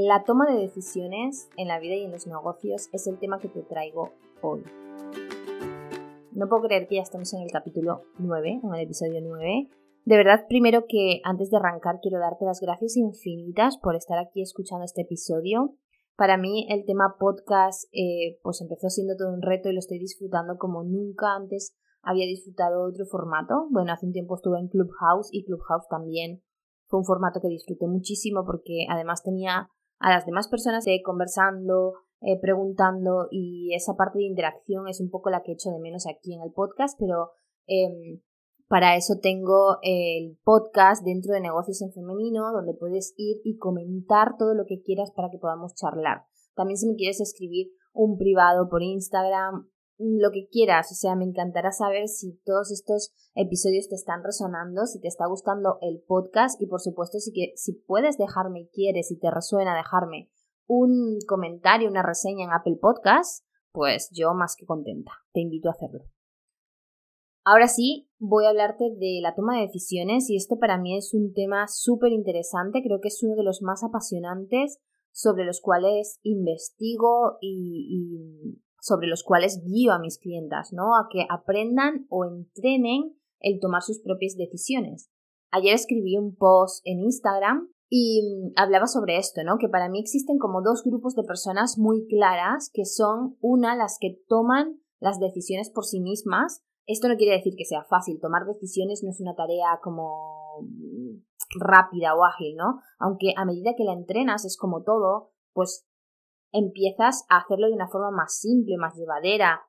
La toma de decisiones en la vida y en los negocios es el tema que te traigo hoy. No puedo creer que ya estamos en el capítulo 9, en el episodio 9. De verdad, primero que antes de arrancar quiero darte las gracias infinitas por estar aquí escuchando este episodio. Para mí el tema podcast eh, pues empezó siendo todo un reto y lo estoy disfrutando como nunca antes había disfrutado otro formato. Bueno, hace un tiempo estuve en Clubhouse y Clubhouse también fue un formato que disfruté muchísimo porque además tenía a las demás personas eh, conversando, eh, preguntando y esa parte de interacción es un poco la que echo de menos aquí en el podcast, pero em, para eso tengo el podcast dentro de negocios en femenino donde puedes ir y comentar todo lo que quieras para que podamos charlar. También si me quieres escribir un privado por Instagram lo que quieras, o sea, me encantará saber si todos estos episodios te están resonando, si te está gustando el podcast y por supuesto si, que, si puedes dejarme y quieres, si te resuena dejarme un comentario, una reseña en Apple Podcast, pues yo más que contenta, te invito a hacerlo. Ahora sí, voy a hablarte de la toma de decisiones y esto para mí es un tema súper interesante, creo que es uno de los más apasionantes sobre los cuales investigo y sobre los cuales guío a mis clientas, ¿no? A que aprendan o entrenen el tomar sus propias decisiones. Ayer escribí un post en Instagram y mm, hablaba sobre esto, ¿no? Que para mí existen como dos grupos de personas muy claras, que son una las que toman las decisiones por sí mismas. Esto no quiere decir que sea fácil, tomar decisiones no es una tarea como mm, rápida o ágil, ¿no? Aunque a medida que la entrenas es como todo, pues empiezas a hacerlo de una forma más simple, más llevadera,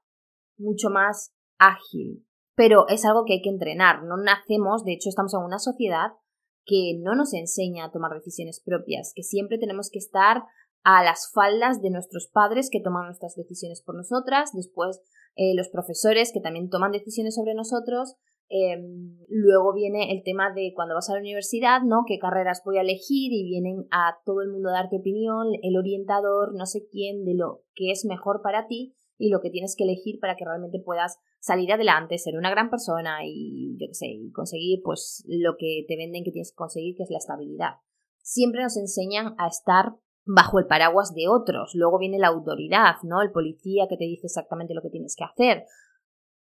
mucho más ágil. Pero es algo que hay que entrenar. No nacemos, de hecho estamos en una sociedad que no nos enseña a tomar decisiones propias, que siempre tenemos que estar a las faldas de nuestros padres que toman nuestras decisiones por nosotras, después eh, los profesores que también toman decisiones sobre nosotros, Em, luego viene el tema de cuando vas a la universidad, ¿no? ¿Qué carreras voy a elegir? Y vienen a todo el mundo a darte opinión, el orientador, no sé quién, de lo que es mejor para ti y lo que tienes que elegir para que realmente puedas salir adelante, ser una gran persona y, yo qué sé, conseguir pues lo que te venden que tienes que conseguir, que es la estabilidad. Siempre nos enseñan a estar bajo el paraguas de otros. Luego viene la autoridad, ¿no? El policía que te dice exactamente lo que tienes que hacer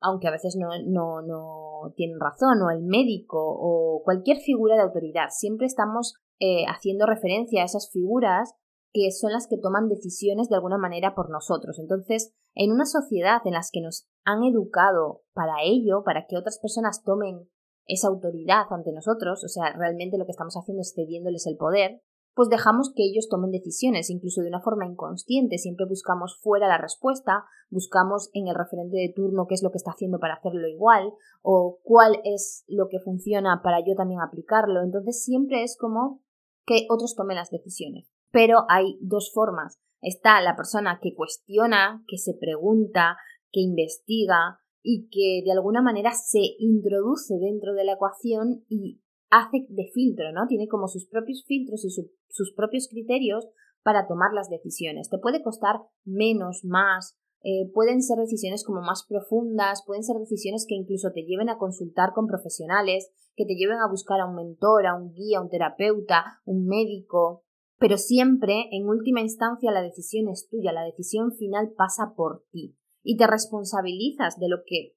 aunque a veces no, no, no tienen razón, o el médico, o cualquier figura de autoridad. Siempre estamos eh, haciendo referencia a esas figuras que son las que toman decisiones de alguna manera por nosotros. Entonces, en una sociedad en la que nos han educado para ello, para que otras personas tomen esa autoridad ante nosotros, o sea, realmente lo que estamos haciendo es cediéndoles el poder, pues dejamos que ellos tomen decisiones, incluso de una forma inconsciente. Siempre buscamos fuera la respuesta, buscamos en el referente de turno qué es lo que está haciendo para hacerlo igual, o cuál es lo que funciona para yo también aplicarlo. Entonces siempre es como que otros tomen las decisiones. Pero hay dos formas. Está la persona que cuestiona, que se pregunta, que investiga y que de alguna manera se introduce dentro de la ecuación y hace de filtro, ¿no? Tiene como sus propios filtros y sus propios criterios para tomar las decisiones. Te puede costar menos, más, eh, pueden ser decisiones como más profundas, pueden ser decisiones que incluso te lleven a consultar con profesionales, que te lleven a buscar a un mentor, a un guía, a un terapeuta, un médico, pero siempre, en última instancia, la decisión es tuya, la decisión final pasa por ti y te responsabilizas de lo que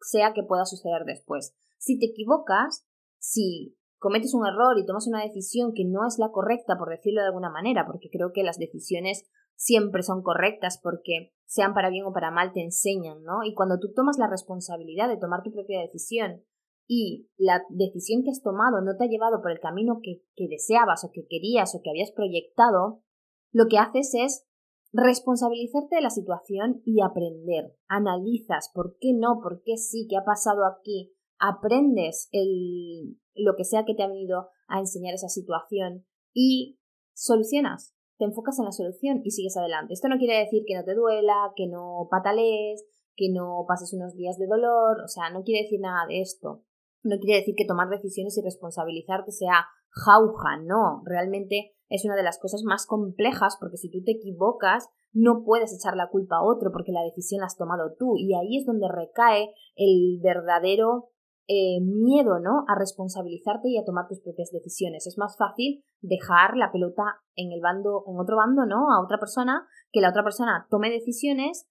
sea que pueda suceder después. Si te equivocas, si cometes un error y tomas una decisión que no es la correcta, por decirlo de alguna manera, porque creo que las decisiones siempre son correctas porque sean para bien o para mal te enseñan, ¿no? Y cuando tú tomas la responsabilidad de tomar tu propia decisión y la decisión que has tomado no te ha llevado por el camino que, que deseabas o que querías o que habías proyectado, lo que haces es responsabilizarte de la situación y aprender. Analizas por qué no, por qué sí, qué ha pasado aquí, aprendes el, lo que sea que te ha venido a enseñar esa situación y solucionas, te enfocas en la solución y sigues adelante. Esto no quiere decir que no te duela, que no patalees, que no pases unos días de dolor, o sea, no quiere decir nada de esto. No quiere decir que tomar decisiones y responsabilizarte sea jauja, no, realmente es una de las cosas más complejas porque si tú te equivocas no puedes echar la culpa a otro porque la decisión la has tomado tú y ahí es donde recae el verdadero eh, miedo, ¿no? A responsabilizarte y a tomar tus propias decisiones. Es más fácil dejar la pelota en el bando, en otro bando, ¿no? A otra persona, que la otra persona tome decisiones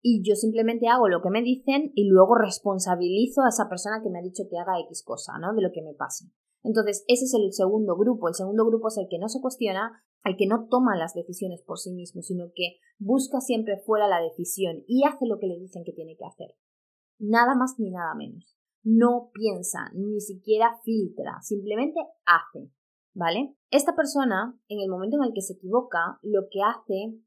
y yo simplemente hago lo que me dicen y luego responsabilizo a esa persona que me ha dicho que haga X cosa, ¿no? De lo que me pase. Entonces, ese es el segundo grupo. El segundo grupo es el que no se cuestiona, el que no toma las decisiones por sí mismo, sino que busca siempre fuera la decisión y hace lo que le dicen que tiene que hacer. Nada más ni nada menos no piensa, ni siquiera filtra, simplemente hace, ¿vale? Esta persona, en el momento en el que se equivoca, lo que hace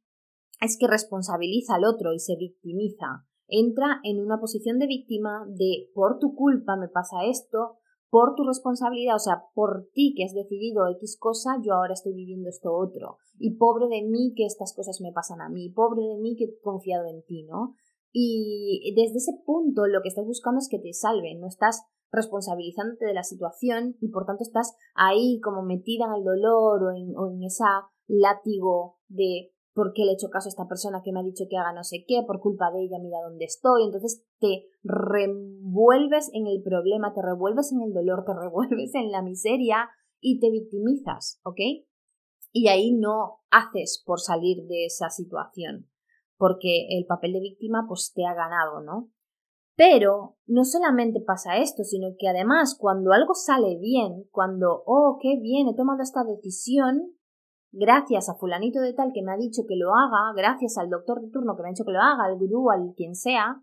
es que responsabiliza al otro y se victimiza. Entra en una posición de víctima de por tu culpa me pasa esto, por tu responsabilidad, o sea, por ti que has decidido X cosa, yo ahora estoy viviendo esto otro. Y pobre de mí que estas cosas me pasan a mí, pobre de mí que he confiado en ti, ¿no? Y desde ese punto lo que estás buscando es que te salven, no estás responsabilizándote de la situación y por tanto estás ahí como metida en el dolor o en, o en esa látigo de por qué le he hecho caso a esta persona que me ha dicho que haga no sé qué, por culpa de ella, mira dónde estoy. Entonces te revuelves en el problema, te revuelves en el dolor, te revuelves en la miseria y te victimizas, ¿ok? Y ahí no haces por salir de esa situación porque el papel de víctima pues te ha ganado, ¿no? Pero no solamente pasa esto, sino que además cuando algo sale bien, cuando, oh, qué bien, he tomado esta decisión, gracias a fulanito de tal que me ha dicho que lo haga, gracias al doctor de turno que me ha dicho que lo haga, al gurú, al quien sea,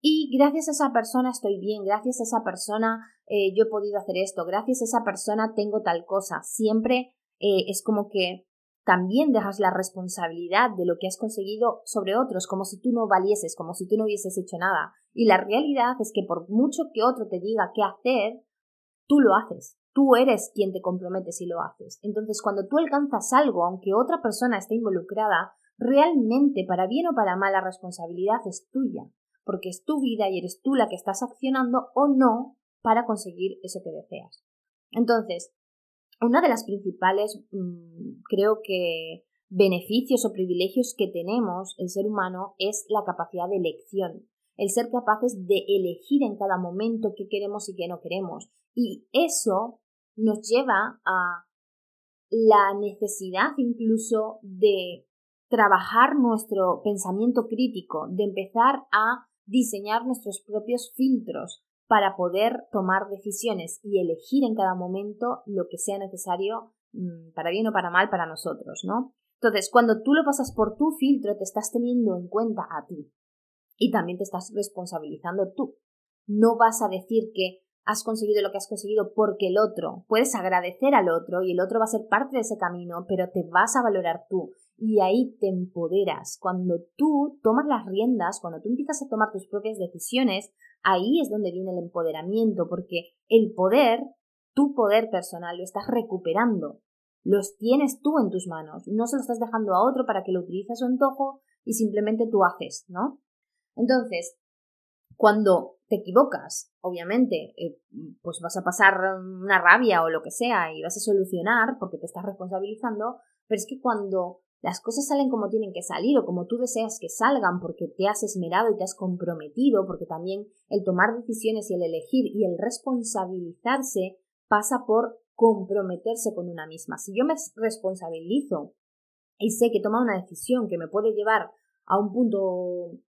y gracias a esa persona estoy bien, gracias a esa persona eh, yo he podido hacer esto, gracias a esa persona tengo tal cosa. Siempre eh, es como que también dejas la responsabilidad de lo que has conseguido sobre otros, como si tú no valieses, como si tú no hubieses hecho nada. Y la realidad es que por mucho que otro te diga qué hacer, tú lo haces. Tú eres quien te compromete si lo haces. Entonces, cuando tú alcanzas algo, aunque otra persona esté involucrada, realmente, para bien o para mal, la responsabilidad es tuya, porque es tu vida y eres tú la que estás accionando o no para conseguir eso que deseas. Entonces, una de las principales, mm, creo que, beneficios o privilegios que tenemos el ser humano es la capacidad de elección, el ser capaces de elegir en cada momento qué queremos y qué no queremos. Y eso nos lleva a la necesidad incluso de trabajar nuestro pensamiento crítico, de empezar a diseñar nuestros propios filtros, para poder tomar decisiones y elegir en cada momento lo que sea necesario mm, para bien o para mal para nosotros, ¿no? Entonces, cuando tú lo pasas por tu filtro, te estás teniendo en cuenta a ti y también te estás responsabilizando tú. No vas a decir que has conseguido lo que has conseguido porque el otro, puedes agradecer al otro y el otro va a ser parte de ese camino, pero te vas a valorar tú y ahí te empoderas. Cuando tú tomas las riendas, cuando tú empiezas a tomar tus propias decisiones, ahí es donde viene el empoderamiento, porque el poder, tu poder personal, lo estás recuperando. Los tienes tú en tus manos, no se lo estás dejando a otro para que lo utilice a su antojo y simplemente tú haces, ¿no? Entonces, cuando te equivocas, obviamente, eh, pues vas a pasar una rabia o lo que sea y vas a solucionar porque te estás responsabilizando, pero es que cuando las cosas salen como tienen que salir o como tú deseas que salgan porque te has esmerado y te has comprometido, porque también el tomar decisiones y el elegir y el responsabilizarse pasa por comprometerse con una misma. Si yo me responsabilizo y sé que toma una decisión que me puede llevar a un punto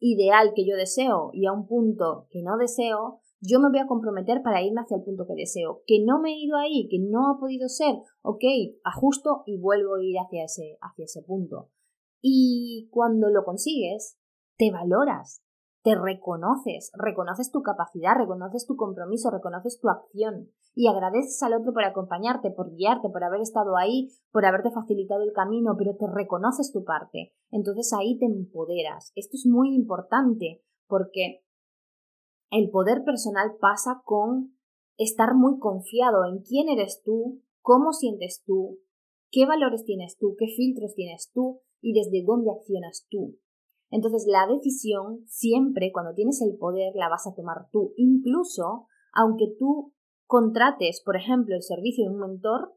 ideal que yo deseo y a un punto que no deseo, yo me voy a comprometer para irme hacia el punto que deseo. Que no me he ido ahí, que no ha podido ser, ok, ajusto y vuelvo a ir hacia ese, hacia ese punto. Y cuando lo consigues, te valoras, te reconoces, reconoces tu capacidad, reconoces tu compromiso, reconoces tu acción y agradeces al otro por acompañarte, por guiarte, por haber estado ahí, por haberte facilitado el camino, pero te reconoces tu parte. Entonces ahí te empoderas. Esto es muy importante porque el poder personal pasa con estar muy confiado en quién eres tú, cómo sientes tú, qué valores tienes tú, qué filtros tienes tú y desde dónde accionas tú. Entonces la decisión siempre cuando tienes el poder la vas a tomar tú, incluso aunque tú contrates, por ejemplo, el servicio de un mentor,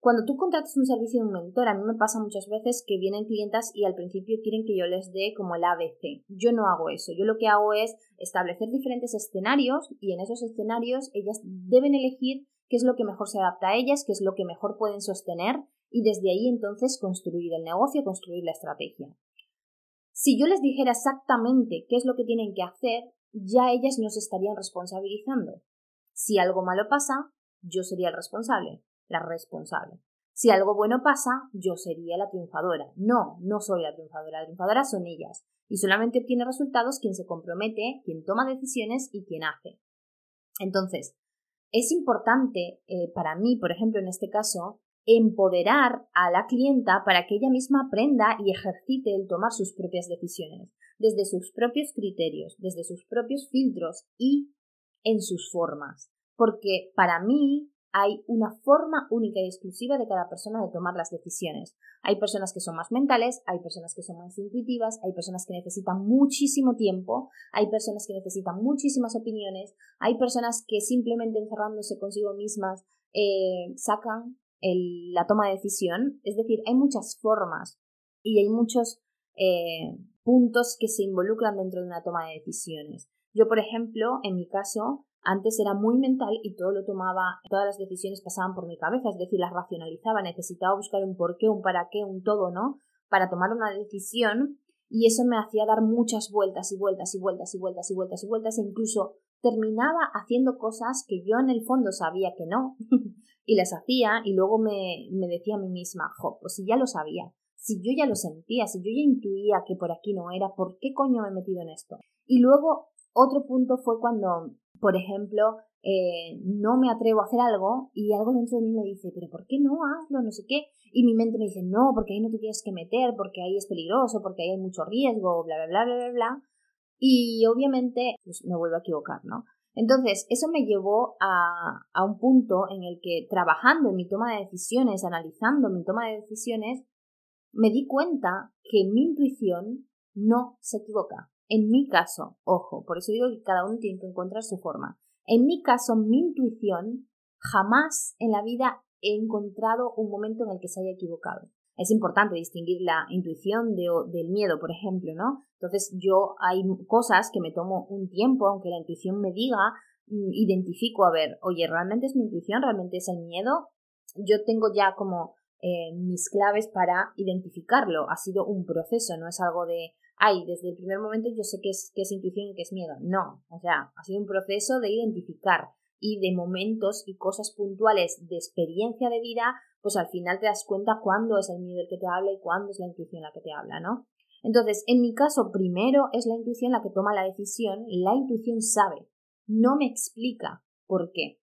Cuando tú contratas un servicio de un mentor, a mí me pasa muchas veces que vienen clientas y al principio quieren que yo les dé como el ABC. Yo no hago eso. Yo lo que hago es establecer diferentes escenarios y en esos escenarios ellas deben elegir qué es lo que mejor se adapta a ellas, qué es lo que mejor pueden sostener y desde ahí entonces construir el negocio, construir la estrategia. Si yo les dijera exactamente qué es lo que tienen que hacer, ya ellas nos estarían responsabilizando. Si algo malo pasa, yo sería el responsable la responsable. Si algo bueno pasa, yo sería la triunfadora. No, no soy la triunfadora. La triunfadora son ellas. Y solamente obtiene resultados quien se compromete, quien toma decisiones y quien hace. Entonces, es importante eh, para mí, por ejemplo, en este caso, empoderar a la clienta para que ella misma aprenda y ejercite el tomar sus propias decisiones, desde sus propios criterios, desde sus propios filtros y en sus formas. Porque para mí hay una forma única y exclusiva de cada persona de tomar las decisiones. Hay personas que son más mentales, hay personas que son más intuitivas, hay personas que necesitan muchísimo tiempo, hay personas que necesitan muchísimas opiniones, hay personas que simplemente encerrándose consigo mismas eh, sacan la toma de decisión. Es decir, hay muchas formas y hay muchos eh, puntos que se involucran dentro de una toma de decisiones. Yo, por ejemplo, en mi caso, antes era muy mental y todo lo tomaba, todas las decisiones pasaban por mi cabeza, es decir, las racionalizaba, necesitaba buscar un por qué, un para qué, un todo, ¿no? Para tomar una decisión y eso me hacía dar muchas vueltas y vueltas y vueltas y vueltas y vueltas y vueltas e incluso terminaba haciendo cosas que yo en el fondo sabía que no y las hacía y luego me, me decía a mí misma, jo, pues si ya lo sabía, si yo ya lo sentía, si yo ya intuía que por aquí no era, ¿por qué coño me he metido en esto? Y luego otro punto fue cuando por ejemplo, eh, no me atrevo a hacer algo y algo dentro de mí me dice, pero ¿por qué no hazlo? No sé qué. Y mi mente me dice, no, porque ahí no te tienes que meter, porque ahí es peligroso, porque ahí hay mucho riesgo, bla, bla, bla, bla, bla, bla. Y obviamente, pues me vuelvo a equivocar, ¿no? Entonces, eso me llevó a, a un punto en el que trabajando en mi toma de decisiones, analizando mi toma de decisiones, me di cuenta que mi intuición no se equivoca. En mi caso, ojo, por eso digo que cada uno tiene que encontrar su forma. En mi caso, mi intuición jamás en la vida he encontrado un momento en el que se haya equivocado. Es importante distinguir la intuición del miedo, por ejemplo, ¿no? Entonces yo hay cosas que me tomo un tiempo, aunque la intuición me diga, mm, identifico, a ver, oye, ¿realmente es mi intuición? ¿Realmente es el miedo? Yo tengo ya como eh, mis claves para identificarlo. Ha sido un proceso, no es algo de, ay, desde el primer momento yo sé qué es, qué es intuición y qué es miedo. No, o sea, ha sido un proceso de identificar y de momentos y cosas puntuales de experiencia de vida, pues al final te das cuenta cuándo es el miedo el que te habla y cuándo es la intuición la que te habla, ¿no? Entonces, en mi caso, primero es la intuición la que toma la decisión, la intuición sabe, no me explica por qué.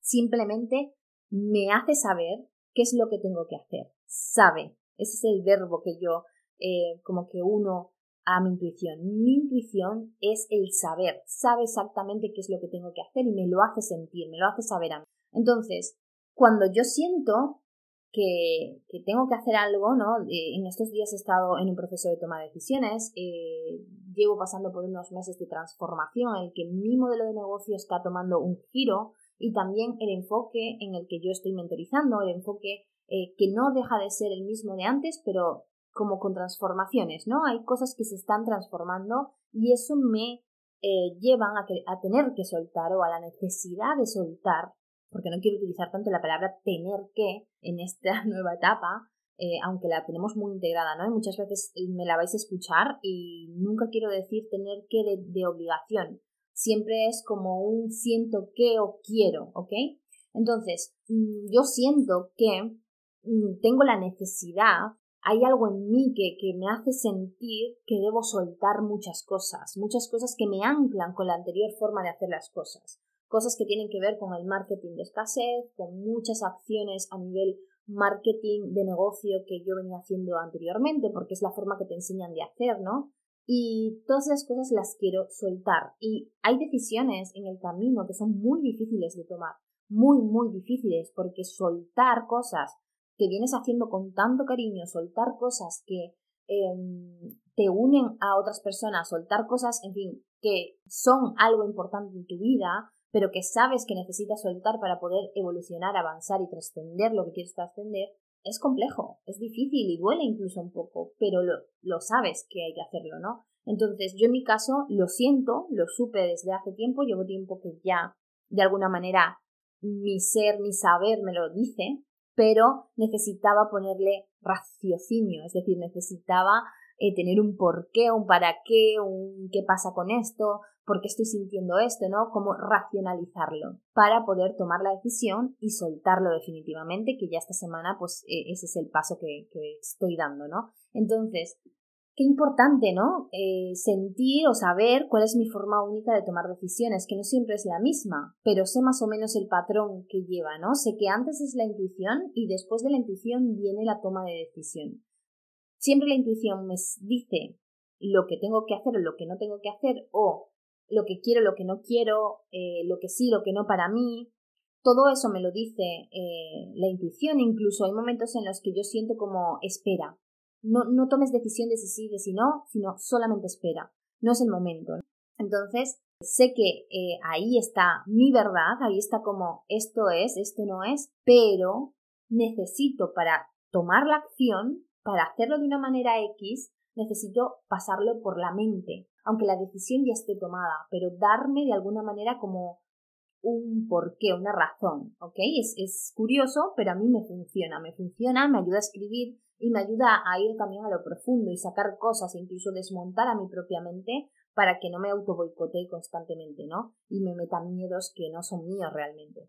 Simplemente me hace saber qué es lo que tengo que hacer. Sabe. Ese es el verbo que yo eh, como que uno a mi intuición. Mi intuición es el saber, sabe exactamente qué es lo que tengo que hacer y me lo hace sentir, me lo hace saber a mí. Entonces, cuando yo siento que, que tengo que hacer algo, ¿no? Eh, en estos días he estado en un proceso de toma de decisiones, eh, llevo pasando por unos meses de transformación en el que mi modelo de negocio está tomando un giro y también el enfoque en el que yo estoy mentorizando, el enfoque eh, que no deja de ser el mismo de antes, pero como con transformaciones, ¿no? Hay cosas que se están transformando y eso me eh, llevan a, a tener que soltar o a la necesidad de soltar, porque no quiero utilizar tanto la palabra tener que en esta nueva etapa, eh, aunque la tenemos muy integrada, ¿no? Y muchas veces me la vais a escuchar y nunca quiero decir tener que de, obligación. Siempre es como un siento que o quiero, ¿ok? Entonces, mm, yo siento que mm, tengo la necesidad hay algo en mí que, que, me hace sentir que debo soltar muchas cosas, muchas cosas que me anclan con la anterior forma de hacer las cosas, cosas que tienen que ver con el marketing de escasez, con muchas acciones a nivel marketing de negocio que yo venía haciendo anteriormente, porque es la forma que te enseñan de hacer, ¿no? Y todas esas cosas las quiero soltar. Y hay decisiones en el camino que son muy difíciles de tomar, muy, muy difíciles, porque soltar cosas que vienes haciendo con tanto cariño, soltar cosas que em, te unen a otras personas, soltar cosas, en fin, que son algo importante en tu vida, pero que sabes que necesitas soltar para poder evolucionar, avanzar y trascender lo que quieres trascender, es complejo, es difícil y duele incluso un poco, pero lo, lo sabes que hay que hacerlo, ¿no? Entonces, yo en mi caso lo siento, lo supe desde hace tiempo, llevo tiempo que ya de alguna manera mi ser, mi saber me lo dice, pero necesitaba ponerle raciocinio, es decir, necesitaba eh, tener un porqué, un para qué, un qué pasa con esto, por qué estoy sintiendo esto, ¿no? Cómo racionalizarlo para poder tomar la decisión y soltarlo definitivamente, que ya esta semana pues e, ese es el paso que estoy dando, ¿no? Entonces, qué importante, ¿no? Eh, sentir o saber cuál es mi forma única de tomar decisiones, que no siempre es la misma, pero sé más o menos el patrón que lleva, ¿no? Sé que antes es la intuición y después de la intuición viene la toma de decisión. Siempre la intuición me dice lo que tengo que hacer o lo que no tengo que hacer, o lo que quiero, lo que no quiero, eh, lo que sí, lo que no para mí. Todo eso me lo dice eh, la intuición, incluso hay momentos en los que yo siento como espera, no, no tomes decisión de si sí, de si no, sino solamente espera. No es el momento. Entonces, sé que eh, ahí está mi verdad, ahí está como esto es, esto no es, pero necesito para tomar la acción, para hacerlo de una manera X, necesito pasarlo por la mente, aunque la decisión ya esté tomada, pero darme de alguna manera como un porqué, una razón, ¿ok? Es, es curioso, pero a mí me funciona, me funciona, me ayuda a escribir, y me ayuda a ir también a lo profundo y sacar cosas, incluso desmontar a mi propia mente para que no me auto boicotee constantemente, ¿no? Y me meta miedos que no son míos realmente.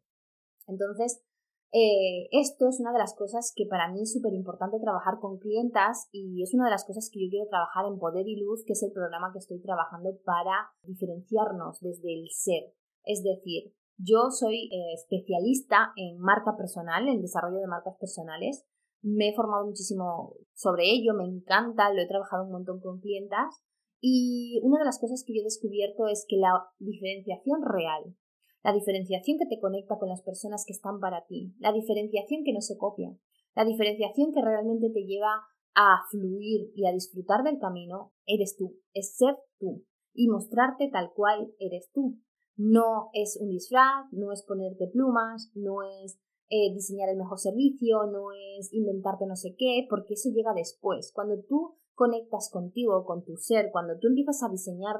Entonces, eh, esto es una de las cosas que para mí es súper importante trabajar con clientas y es una de las cosas que yo quiero trabajar en Poder y Luz, que es el programa que estoy trabajando para diferenciarnos desde el ser. Es decir, yo soy eh, especialista en marca personal, en desarrollo de marcas personales, me he formado muchísimo sobre ello, me encanta, lo he trabajado un montón con clientas y una de las cosas que yo he descubierto es que la diferenciación real, la diferenciación que te conecta con las personas que están para ti, la diferenciación que no se copia, la diferenciación que realmente te lleva a fluir y a disfrutar del camino, eres tú, es ser tú y mostrarte tal cual eres tú. No es un disfraz, no es ponerte plumas, no es eh, diseñar el mejor servicio, no es inventarte no sé qué, porque eso llega después. Cuando tú conectas contigo, con tu ser, cuando tú empiezas a diseñar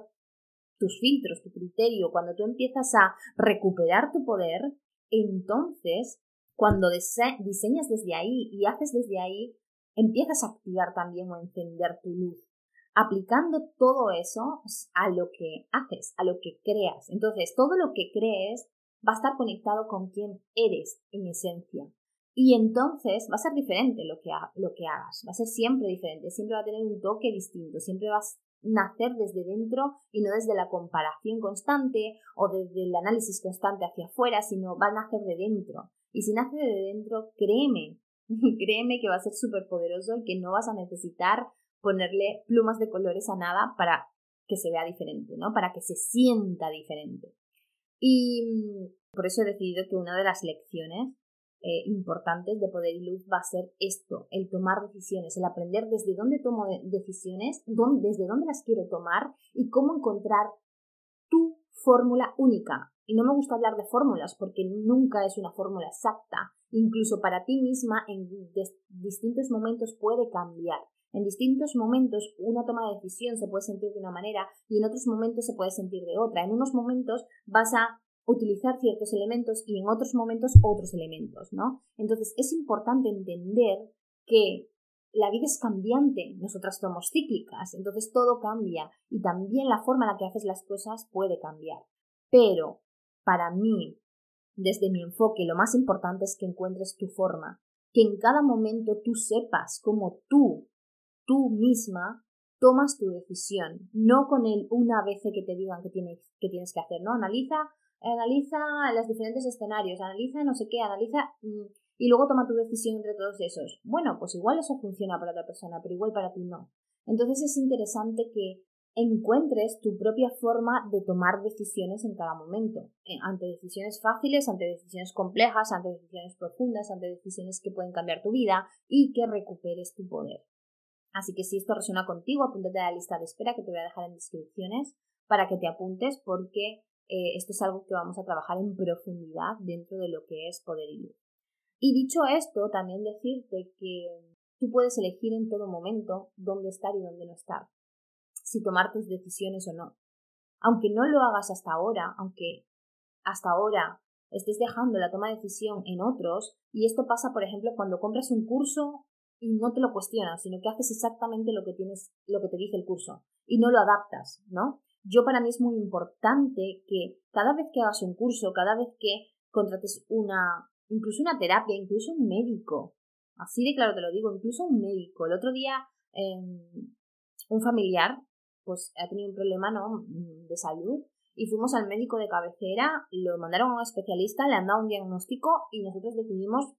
tus filtros, tu criterio, cuando tú empiezas a recuperar tu poder, entonces, cuando diseñas desde ahí y haces desde ahí, empiezas a activar también o encender tu luz, aplicando todo eso a lo que haces, a lo que creas. Entonces, todo lo que crees va a estar conectado con quien eres en esencia. Y entonces va a ser diferente lo que, lo que hagas, va a ser siempre diferente, siempre va a tener un toque distinto, siempre vas a nacer desde dentro y no desde la comparación constante o desde el análisis constante hacia afuera, sino va a nacer de dentro. Y si nace de dentro, créeme, créeme que va a ser súper poderoso y que no vas a necesitar ponerle plumas de colores a nada para que se vea diferente, ¿no? Para que se sienta diferente. Y mm, por eso he decidido que una de las lecciones eh, importantes de Poder y Luz va a ser esto, el tomar decisiones, el aprender desde dónde tomo decisiones, desde dónde las quiero tomar y cómo encontrar tu fórmula única. Y no me gusta hablar de fórmulas porque nunca es una fórmula exacta. Incluso para ti misma en distintos momentos puede cambiar. En distintos momentos una toma de decisión se puede sentir de una manera y en otros momentos se puede sentir de otra. En unos momentos vas a utilizar ciertos elementos y en otros momentos otros elementos, ¿no? Entonces es importante entender que la vida es cambiante, nosotras somos cíclicas, entonces todo cambia y también la forma en la que haces las cosas puede cambiar. Pero para mí, desde mi enfoque, lo más importante es que encuentres tu forma, que en cada momento tú sepas cómo tú tú misma tomas tu decisión, no con el una vez que te digan que tienes que, tienes que hacer, ¿no? Analiza, analiza los diferentes escenarios, analiza no sé qué, analiza mm, y luego toma tu decisión entre todos esos. Bueno, pues igual eso funciona para otra persona, pero igual para ti no. Entonces es interesante que encuentres tu propia forma de tomar decisiones en cada momento, eh, ante decisiones fáciles, ante decisiones complejas, ante decisiones profundas, ante decisiones que pueden cambiar tu vida y que recuperes tu poder. Así que si esto resuena contigo, apúntate a la lista de espera que te voy a dejar en descripciones para que te apuntes porque eh, esto es algo que vamos a trabajar en profundidad dentro de lo que es poder y. Y dicho esto, también decirte que tú puedes elegir en todo momento dónde estar y dónde no estar, si tomar tus decisiones o no. Aunque no lo hagas hasta ahora, aunque hasta ahora estés dejando la toma de decisión en otros, y esto pasa, por ejemplo, cuando compras un curso y no te lo cuestionas, sino que haces exactamente lo que tienes, lo que te dice el curso, y no lo adaptas, ¿no? Yo para mí es muy importante que cada vez que hagas un curso, cada vez que contrates una, incluso una terapia, incluso un médico, así de claro te lo digo, incluso un médico. El otro día em, un familiar pues ha tenido un problema ¿no? de salud y fuimos al médico de cabecera, lo mandaron a un especialista, le han dado un diagnóstico y nosotros decidimos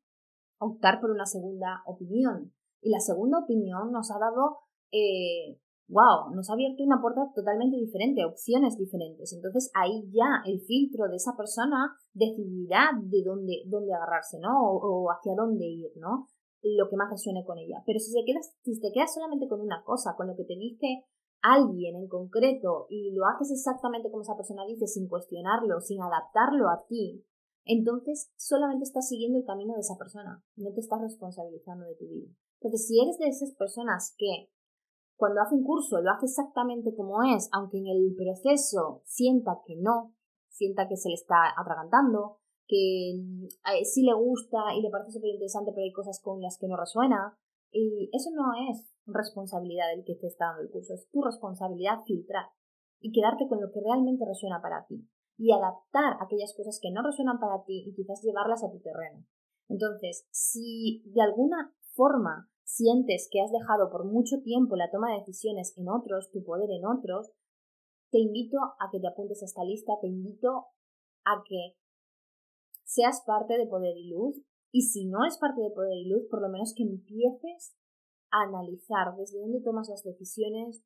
optar por una segunda opinión. Y la segunda opinión nos ha dado eh, wow, nos ha abierto una puerta totalmente diferente, opciones diferentes. Entonces ahí ya el filtro de esa persona decidirá de dónde, dónde agarrarse, ¿no? O, hacia dónde ir, ¿no? Lo que más resuene con ella. Pero si, se quedas, si te quedas solamente con una cosa, con lo que te dice alguien en concreto y lo haces exactamente como esa persona dice, sin cuestionarlo, sin adaptarlo a ti, entonces solamente estás siguiendo el camino de esa persona, no te estás responsabilizando de tu vida. Porque si eres de esas personas que cuando hace un curso lo hace exactamente como es, aunque en el proceso sienta que no, sienta que se le está atragantando, que eh, sí le gusta y le parece súper interesante, pero hay cosas con las que no resuena. Y eso no es responsabilidad del que te está dando el curso, es tu responsabilidad filtrar y quedarte con lo que realmente resuena para ti y adaptar aquellas cosas que no resuenan para ti y quizás llevarlas a tu terreno. Entonces, si de alguna forma sientes que has dejado por mucho tiempo la toma de decisiones en otros, tu poder en otros, te invito a que te apuntes a esta lista, te invito a que seas parte de Poder y Luz y si no es parte de Poder y Luz, por lo menos que empieces a analizar desde dónde tomas las decisiones,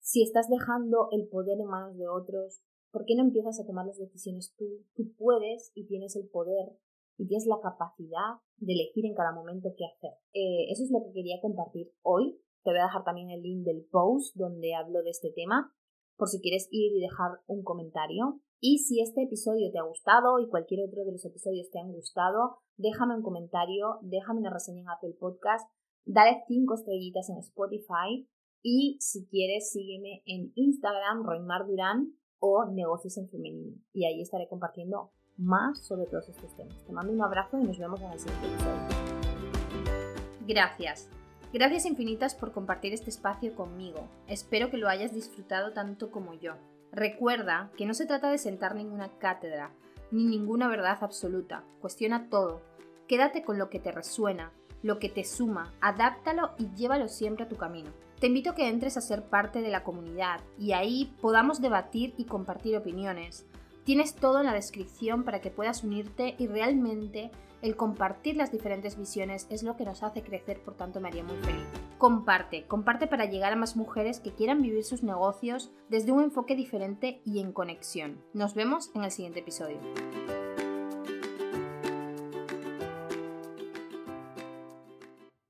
si estás dejando el poder en manos de otros, ¿por qué no empiezas a tomar las decisiones tú? Tú puedes y tienes el poder y tienes la capacidad de elegir en cada momento qué hacer. Eh, eso es lo que quería compartir hoy. Te voy a dejar también el link del post donde hablo de este tema por si quieres ir y dejar un comentario. Y si este episodio te ha gustado y cualquier otro de los episodios te han gustado, déjame un comentario, déjame una reseña en Apple Podcast, dale 5 estrellitas en Spotify y si quieres sígueme en Instagram, Roymar Durán o Negocios en Femenino. Y ahí estaré compartiendo más sobre todos estos temas. Te mando un abrazo y nos vemos en el siguiente episodio. Gracias. Gracias infinitas por compartir este espacio conmigo. Espero que lo hayas disfrutado tanto como yo. Recuerda que no se trata de sentar ninguna cátedra, ni ninguna verdad absoluta. Cuestiona todo. Quédate con lo que te resuena, lo que te suma, adáptalo y llévalo siempre a tu camino. Te invito a que entres a ser parte de la comunidad y ahí podamos debatir y compartir opiniones. Tienes todo en la descripción para que puedas unirte y realmente el compartir las diferentes visiones es lo que nos hace crecer, por tanto me haría muy feliz. Comparte, comparte para llegar a más mujeres que quieran vivir sus negocios desde un enfoque diferente y en conexión. Nos vemos en el siguiente episodio.